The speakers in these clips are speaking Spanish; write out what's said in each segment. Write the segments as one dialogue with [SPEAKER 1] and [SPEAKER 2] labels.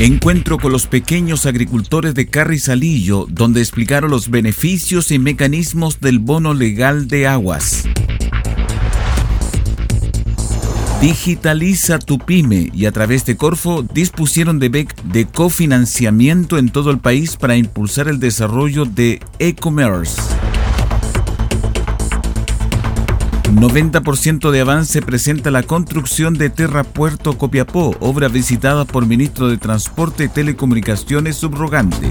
[SPEAKER 1] Encuentro con los pequeños agricultores de Carrizalillo, donde explicaron los beneficios y mecanismos del bono legal de aguas. Digitaliza tu pyme y a través de Corfo dispusieron de BEC de cofinanciamiento en todo el país para impulsar el desarrollo de e-commerce. 90% de avance presenta la construcción de Terra Puerto Copiapó, obra visitada por ministro de Transporte y Telecomunicaciones subrogante.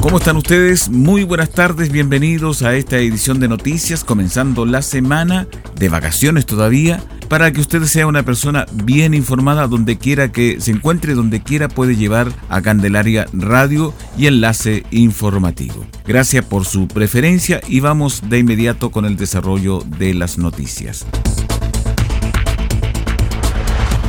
[SPEAKER 1] ¿Cómo están ustedes? Muy buenas tardes, bienvenidos a esta edición de noticias, comenzando la semana de vacaciones todavía, para que usted sea una persona bien informada donde quiera que se encuentre, donde quiera puede llevar a Candelaria Radio y enlace informativo. Gracias por su preferencia y vamos de inmediato con el desarrollo de las noticias.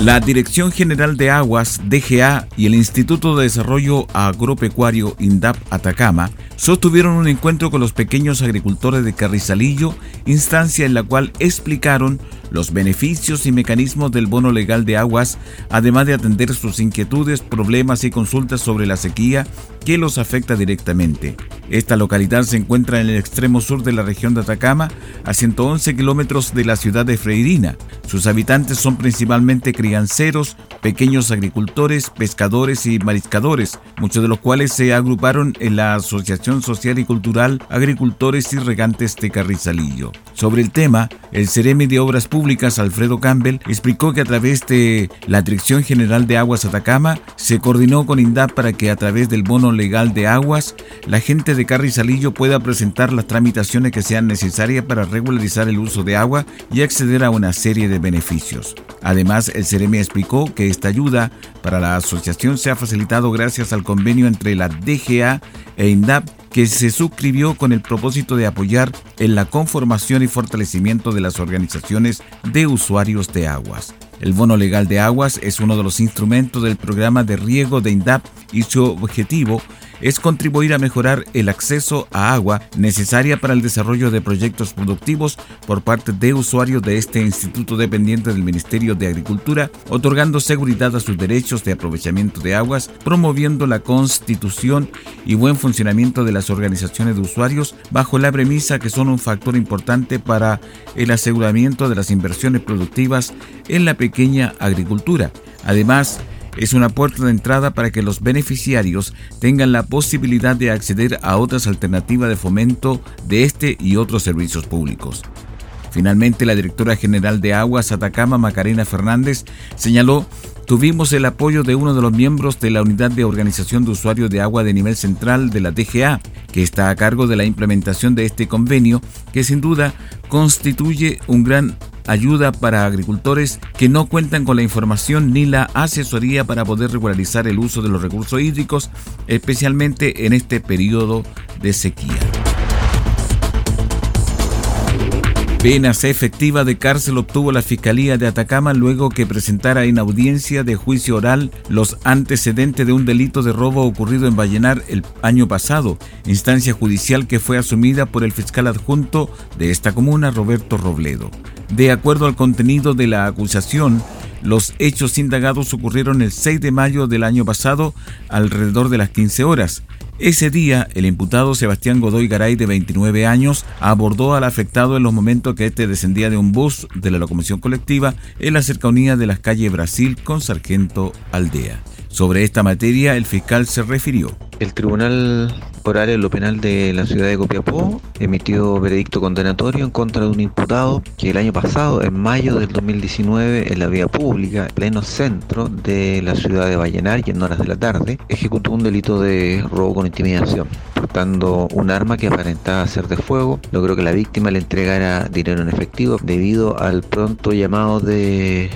[SPEAKER 1] La Dirección General de Aguas, DGA, y el Instituto de Desarrollo Agropecuario INDAP Atacama sostuvieron un encuentro con los pequeños agricultores de Carrizalillo, instancia en la cual explicaron los beneficios y mecanismos del bono legal de aguas, además de atender sus inquietudes, problemas y consultas sobre la sequía que los afecta directamente. Esta localidad se encuentra en el extremo sur de la región de Atacama, a 111 kilómetros de la ciudad de Freirina. Sus habitantes son principalmente crianceros, pequeños agricultores, pescadores y mariscadores, muchos de los cuales se agruparon en la Asociación Social y Cultural Agricultores y Regantes de Carrizalillo. Sobre el tema, el Ceremi de Obras Públicas, Alfredo Campbell, explicó que a través de la Dirección General de Aguas Atacama se coordinó con INDAP para que a través del bono legal de aguas, la gente de Carrizalillo pueda presentar las tramitaciones que sean necesarias para regularizar el uso de agua y acceder a una serie de beneficios. Además, el CEREMI explicó que esta ayuda para la asociación se ha facilitado gracias al convenio entre la DGA e INDAP que se suscribió con el propósito de apoyar en la conformación y fortalecimiento de las organizaciones de usuarios de aguas. El bono legal de aguas es uno de los instrumentos del programa de riego de INDAP y su objetivo es contribuir a mejorar el acceso a agua necesaria para el desarrollo de proyectos productivos por parte de usuarios de este instituto dependiente del Ministerio de Agricultura, otorgando seguridad a sus derechos de aprovechamiento de aguas, promoviendo la constitución y buen funcionamiento de las organizaciones de usuarios bajo la premisa que son un factor importante para el aseguramiento de las inversiones productivas en la pequeña agricultura. Además, es una puerta de entrada para que los beneficiarios tengan la posibilidad de acceder a otras alternativas de fomento de este y otros servicios públicos. Finalmente, la directora general de Aguas Atacama, Macarena Fernández, señaló Tuvimos el apoyo de uno de los miembros de la Unidad de Organización de Usuarios de Agua de nivel central de la DGA, que está a cargo de la implementación de este convenio, que sin duda constituye un gran ayuda para agricultores que no cuentan con la información ni la asesoría para poder regularizar el uso de los recursos hídricos, especialmente en este periodo de sequía. Penas efectiva de cárcel obtuvo la Fiscalía de Atacama luego que presentara en audiencia de juicio oral los antecedentes de un delito de robo ocurrido en Vallenar el año pasado, instancia judicial que fue asumida por el fiscal adjunto de esta comuna, Roberto Robledo. De acuerdo al contenido de la acusación, los hechos indagados ocurrieron el 6 de mayo del año pasado alrededor de las 15 horas. Ese día, el imputado Sebastián Godoy Garay, de 29 años, abordó al afectado en los momentos que éste descendía de un bus de la locomoción colectiva en la cercanía de las calles Brasil con Sargento Aldea. Sobre esta materia, el fiscal se refirió.
[SPEAKER 2] El Tribunal Oral en lo Penal de la ciudad de Copiapó emitió veredicto condenatorio en contra de un imputado que el año pasado, en mayo del 2019, en la vía pública, en pleno centro de la ciudad de Vallenar y en horas de la tarde, ejecutó un delito de robo con intimidación, portando un arma que aparentaba ser de fuego. Logró que la víctima le entregara dinero en efectivo debido al pronto llamado de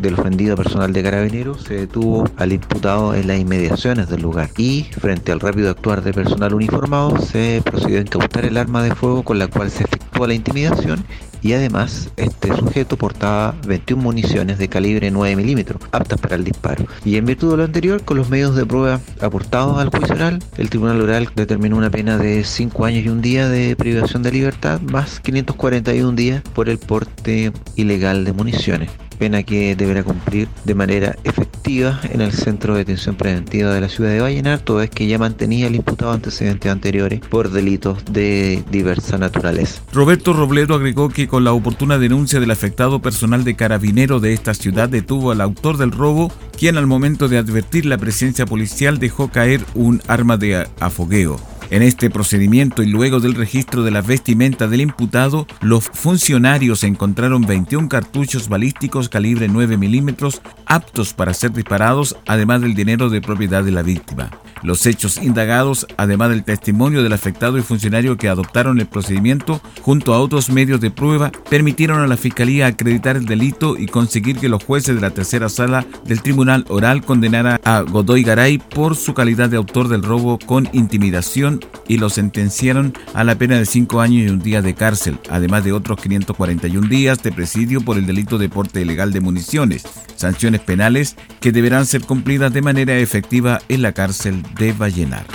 [SPEAKER 2] del ofendido personal de carabineros se detuvo al imputado en las inmediaciones del lugar y frente al rápido actuar de personal uniformado se procedió a incautar el arma de fuego con la cual se efectuó la intimidación y además este sujeto portaba 21 municiones de calibre 9 milímetros aptas para el disparo. Y en virtud de lo anterior, con los medios de prueba aportados al juicio oral, el Tribunal Oral determinó una pena de 5 años y un día de privación de libertad más 541 días por el porte ilegal de municiones pena que deberá cumplir de manera efectiva en el Centro de Detención Preventiva de la ciudad de Vallenar, toda vez que ya mantenía el imputado antecedentes anteriores por delitos de diversa naturaleza.
[SPEAKER 1] Roberto Robledo agregó que con la oportuna denuncia del afectado personal de carabinero de esta ciudad detuvo al autor del robo, quien al momento de advertir la presencia policial dejó caer un arma de afogueo. En este procedimiento y luego del registro de la vestimenta del imputado, los funcionarios encontraron 21 cartuchos balísticos calibre 9 milímetros aptos para ser disparados, además del dinero de propiedad de la víctima. Los hechos indagados, además del testimonio del afectado y funcionario que adoptaron el procedimiento, junto a otros medios de prueba, permitieron a la Fiscalía acreditar el delito y conseguir que los jueces de la tercera sala del Tribunal Oral condenaran a Godoy Garay por su calidad de autor del robo con intimidación y lo sentenciaron a la pena de cinco años y un día de cárcel, además de otros 541 días de presidio por el delito de porte ilegal de municiones, sanciones penales que deberán ser cumplidas de manera efectiva en la cárcel de Vallenar.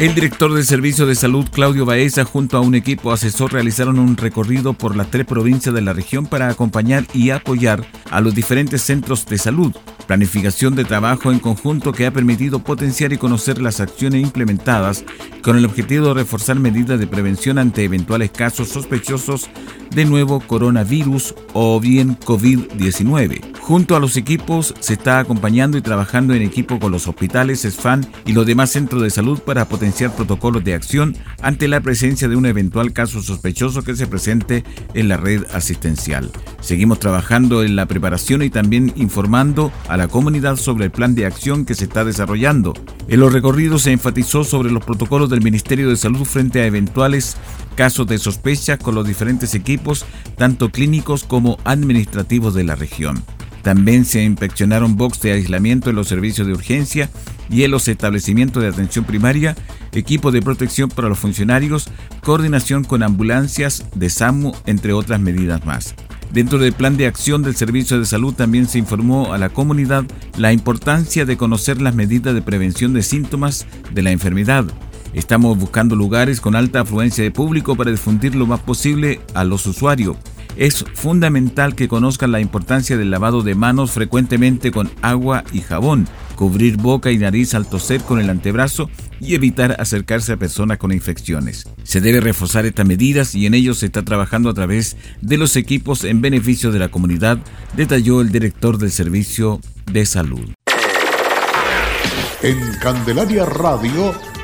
[SPEAKER 1] El director del Servicio de Salud, Claudio Baeza, junto a un equipo asesor, realizaron un recorrido por las tres provincias de la región para acompañar y apoyar a los diferentes centros de salud. Planificación de trabajo en conjunto que ha permitido potenciar y conocer las acciones implementadas con el objetivo de reforzar medidas de prevención ante eventuales casos sospechosos de nuevo coronavirus o bien COVID-19. Junto a los equipos se está acompañando y trabajando en equipo con los hospitales, SFAN y los demás centros de salud para potenciar protocolos de acción ante la presencia de un eventual caso sospechoso que se presente en la red asistencial. Seguimos trabajando en la preparación y también informando a la comunidad sobre el plan de acción que se está desarrollando. En los recorridos se enfatizó sobre los protocolos del Ministerio de Salud frente a eventuales casos de sospecha con los diferentes equipos, tanto clínicos como administrativos de la región. También se inspeccionaron box de aislamiento en los servicios de urgencia y en los establecimientos de atención primaria, equipo de protección para los funcionarios, coordinación con ambulancias de SAMU, entre otras medidas más. Dentro del plan de acción del Servicio de Salud también se informó a la comunidad la importancia de conocer las medidas de prevención de síntomas de la enfermedad, Estamos buscando lugares con alta afluencia de público para difundir lo más posible a los usuarios. Es fundamental que conozcan la importancia del lavado de manos frecuentemente con agua y jabón, cubrir boca y nariz al toser con el antebrazo y evitar acercarse a personas con infecciones. Se debe reforzar estas medidas y en ello se está trabajando a través de los equipos en beneficio de la comunidad, detalló el director del Servicio de Salud.
[SPEAKER 3] En Candelaria Radio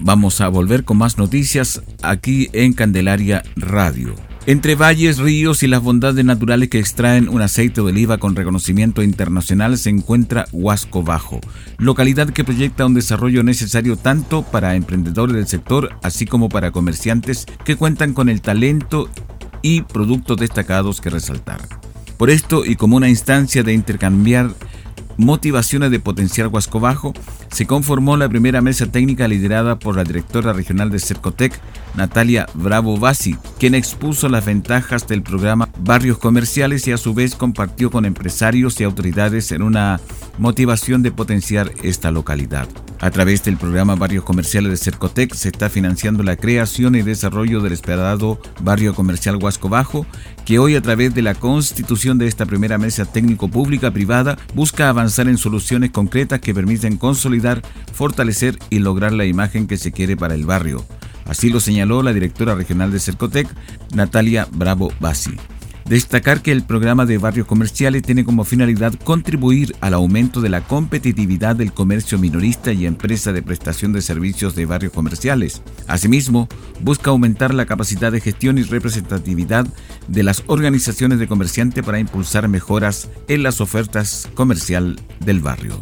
[SPEAKER 1] vamos a volver con más noticias aquí en Candelaria Radio. Entre valles, ríos y las bondades naturales que extraen un aceite de oliva con reconocimiento internacional se encuentra Huasco Bajo, localidad que proyecta un desarrollo necesario tanto para emprendedores del sector así como para comerciantes que cuentan con el talento y productos destacados que resaltar. Por esto y como una instancia de intercambiar motivaciones de potenciar Huasco Bajo, se conformó la primera mesa técnica liderada por la directora regional de Cercotec, Natalia Bravo Basi, quien expuso las ventajas del programa Barrios Comerciales y a su vez compartió con empresarios y autoridades en una motivación de potenciar esta localidad. A través del programa Barrios Comerciales de Cercotec se está financiando la creación y desarrollo del esperado Barrio Comercial Huasco Bajo, que hoy a través de la constitución de esta primera mesa técnico pública privada busca avanzar en soluciones concretas que permiten consolidar, fortalecer y lograr la imagen que se quiere para el barrio. Así lo señaló la directora regional de Cercotec, Natalia Bravo Basi. Destacar que el programa de barrios comerciales tiene como finalidad contribuir al aumento de la competitividad del comercio minorista y empresa de prestación de servicios de barrios comerciales. Asimismo, busca aumentar la capacidad de gestión y representatividad de las organizaciones de comerciantes para impulsar mejoras en las ofertas comercial del barrio.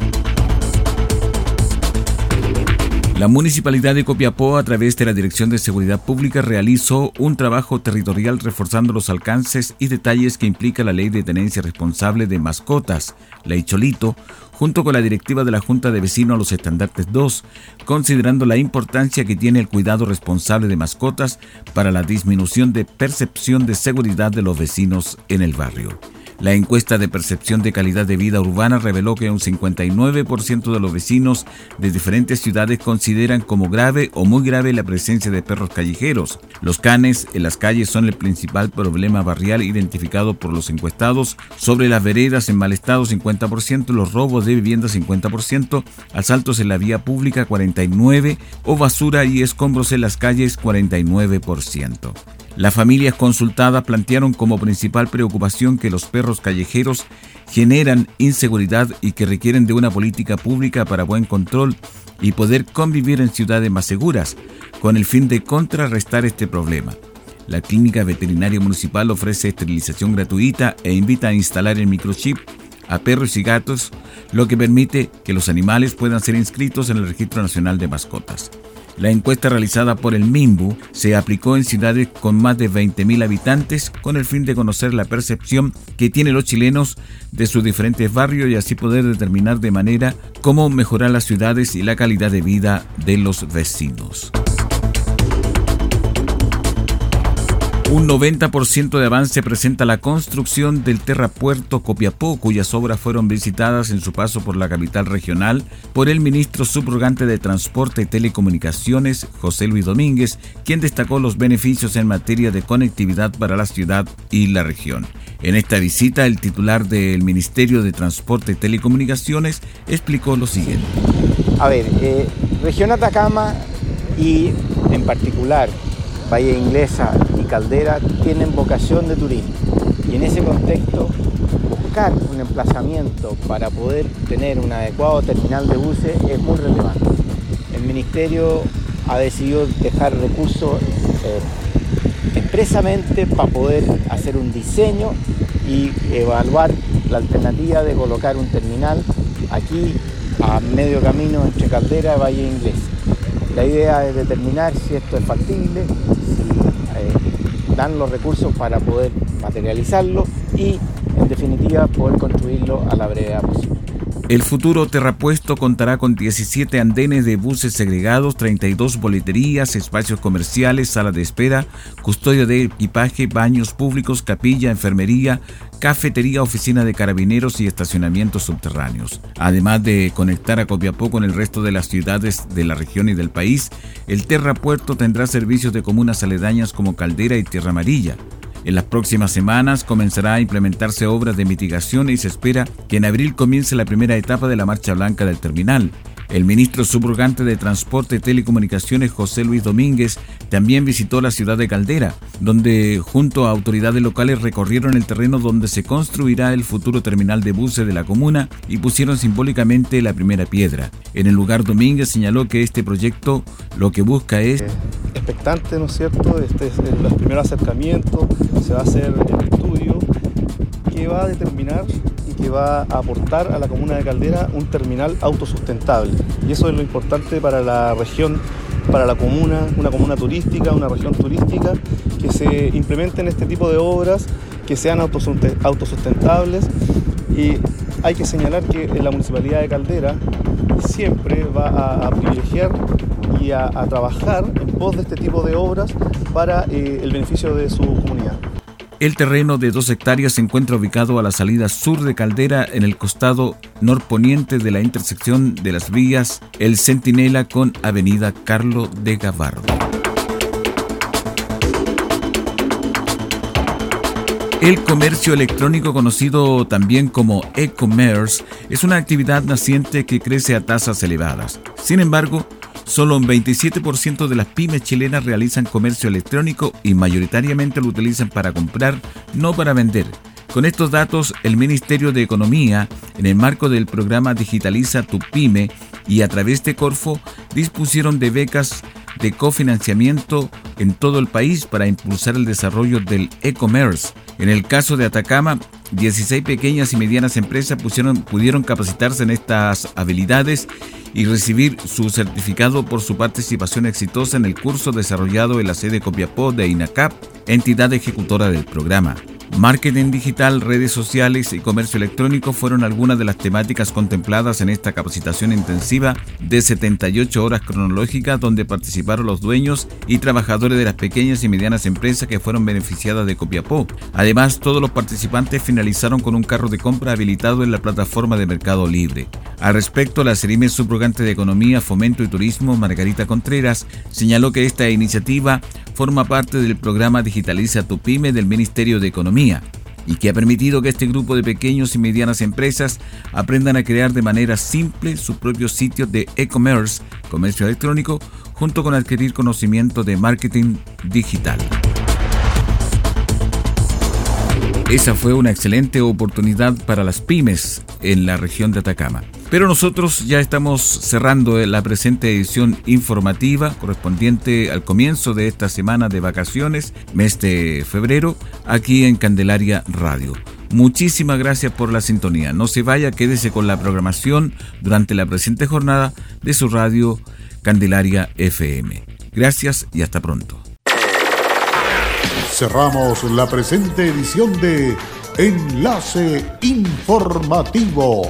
[SPEAKER 1] La Municipalidad de Copiapó, a través de la Dirección de Seguridad Pública, realizó un trabajo territorial reforzando los alcances y detalles que implica la Ley de Tenencia Responsable de Mascotas, la Cholito, junto con la directiva de la Junta de Vecinos a los Estandartes 2, considerando la importancia que tiene el cuidado responsable de mascotas para la disminución de percepción de seguridad de los vecinos en el barrio. La encuesta de percepción de calidad de vida urbana reveló que un 59% de los vecinos de diferentes ciudades consideran como grave o muy grave la presencia de perros callejeros. Los canes en las calles son el principal problema barrial identificado por los encuestados. Sobre las veredas en mal estado 50%, los robos de vivienda 50%, asaltos en la vía pública 49% o basura y escombros en las calles 49%. Las familias consultadas plantearon como principal preocupación que los perros callejeros generan inseguridad y que requieren de una política pública para buen control y poder convivir en ciudades más seguras, con el fin de contrarrestar este problema. La Clínica Veterinaria Municipal ofrece esterilización gratuita e invita a instalar el microchip a perros y gatos, lo que permite que los animales puedan ser inscritos en el Registro Nacional de Mascotas. La encuesta realizada por el MIMBU se aplicó en ciudades con más de 20.000 habitantes con el fin de conocer la percepción que tienen los chilenos de sus diferentes barrios y así poder determinar de manera cómo mejorar las ciudades y la calidad de vida de los vecinos. Un 90% de avance presenta la construcción del terrapuerto Copiapó, cuyas obras fueron visitadas en su paso por la capital regional por el ministro subrogante de Transporte y Telecomunicaciones, José Luis Domínguez, quien destacó los beneficios en materia de conectividad para la ciudad y la región. En esta visita, el titular del Ministerio de Transporte y Telecomunicaciones explicó lo siguiente.
[SPEAKER 4] A ver, eh, región Atacama y en particular Valle Inglesa y Caldera tienen vocación de turismo y en ese contexto buscar un emplazamiento para poder tener un adecuado terminal de buses es muy relevante. El Ministerio ha decidido dejar recursos eh, expresamente para poder hacer un diseño y evaluar la alternativa de colocar un terminal aquí a medio camino entre Caldera y Valle Inglesa. La idea es determinar si esto es factible, si eh, dan los recursos para poder materializarlo y en definitiva poder construirlo a la brevedad posible.
[SPEAKER 1] El futuro terrapuesto contará con 17 andenes de buses segregados, 32 boleterías, espacios comerciales, sala de espera, custodia de equipaje, baños públicos, capilla, enfermería, cafetería, oficina de carabineros y estacionamientos subterráneos. Además de conectar a Copiapó con el resto de las ciudades de la región y del país, el terrapuerto tendrá servicios de comunas aledañas como Caldera y Tierra Amarilla. En las próximas semanas comenzará a implementarse obras de mitigación y se espera que en abril comience la primera etapa de la Marcha Blanca del terminal. El ministro subrogante de Transporte y Telecomunicaciones, José Luis Domínguez, también visitó la ciudad de Caldera, donde junto a autoridades locales recorrieron el terreno donde se construirá el futuro terminal de buses de la comuna y pusieron simbólicamente la primera piedra. En el lugar Domínguez señaló que este proyecto lo que busca es...
[SPEAKER 5] Expectante, ¿no es cierto? Este es el primer acercamiento, se va a hacer el estudio que va a determinar que va a aportar a la comuna de Caldera un terminal autosustentable. Y eso es lo importante para la región, para la comuna, una comuna turística, una región turística, que se implementen este tipo de obras que sean autosustentables. Y hay que señalar que la municipalidad de Caldera siempre va a, privilegiar y a, trabajar en pos de este tipo de obras para eh, el beneficio de su comunidad.
[SPEAKER 1] El terreno de dos hectáreas se encuentra ubicado a la salida sur de Caldera en el costado norponiente de la intersección de las vías El Centinela con Avenida Carlo de Gavardo. El comercio electrónico, conocido también como e-commerce, es una actividad naciente que crece a tasas elevadas. Sin embargo, Solo un 27% de las pymes chilenas realizan comercio electrónico y mayoritariamente lo utilizan para comprar, no para vender. Con estos datos, el Ministerio de Economía, en el marco del programa Digitaliza tu Pyme y a través de Corfo, dispusieron de becas de cofinanciamiento en todo el país para impulsar el desarrollo del e-commerce. En el caso de Atacama, 16 pequeñas y medianas empresas pudieron capacitarse en estas habilidades y recibir su certificado por su participación exitosa en el curso desarrollado en la sede Copiapó de INACAP, entidad ejecutora del programa. Marketing digital, redes sociales y comercio electrónico fueron algunas de las temáticas contempladas en esta capacitación intensiva de 78 horas cronológicas donde participaron los dueños y trabajadores de las pequeñas y medianas empresas que fueron beneficiadas de Copiapó. Además, todos los participantes finalizaron con un carro de compra habilitado en la plataforma de Mercado Libre. Al respecto, la Serime subrogante de Economía, Fomento y Turismo, Margarita Contreras, señaló que esta iniciativa forma parte del programa Digitaliza tu Pyme del Ministerio de Economía y que ha permitido que este grupo de pequeños y medianas empresas aprendan a crear de manera simple su propio sitio de e-commerce, comercio electrónico, junto con adquirir conocimiento de marketing digital. Esa fue una excelente oportunidad para las pymes en la región de Atacama. Pero nosotros ya estamos cerrando la presente edición informativa correspondiente al comienzo de esta semana de vacaciones, mes de febrero, aquí en Candelaria Radio. Muchísimas gracias por la sintonía. No se vaya, quédese con la programación durante la presente jornada de su radio Candelaria FM. Gracias y hasta pronto.
[SPEAKER 3] Cerramos la presente edición de Enlace Informativo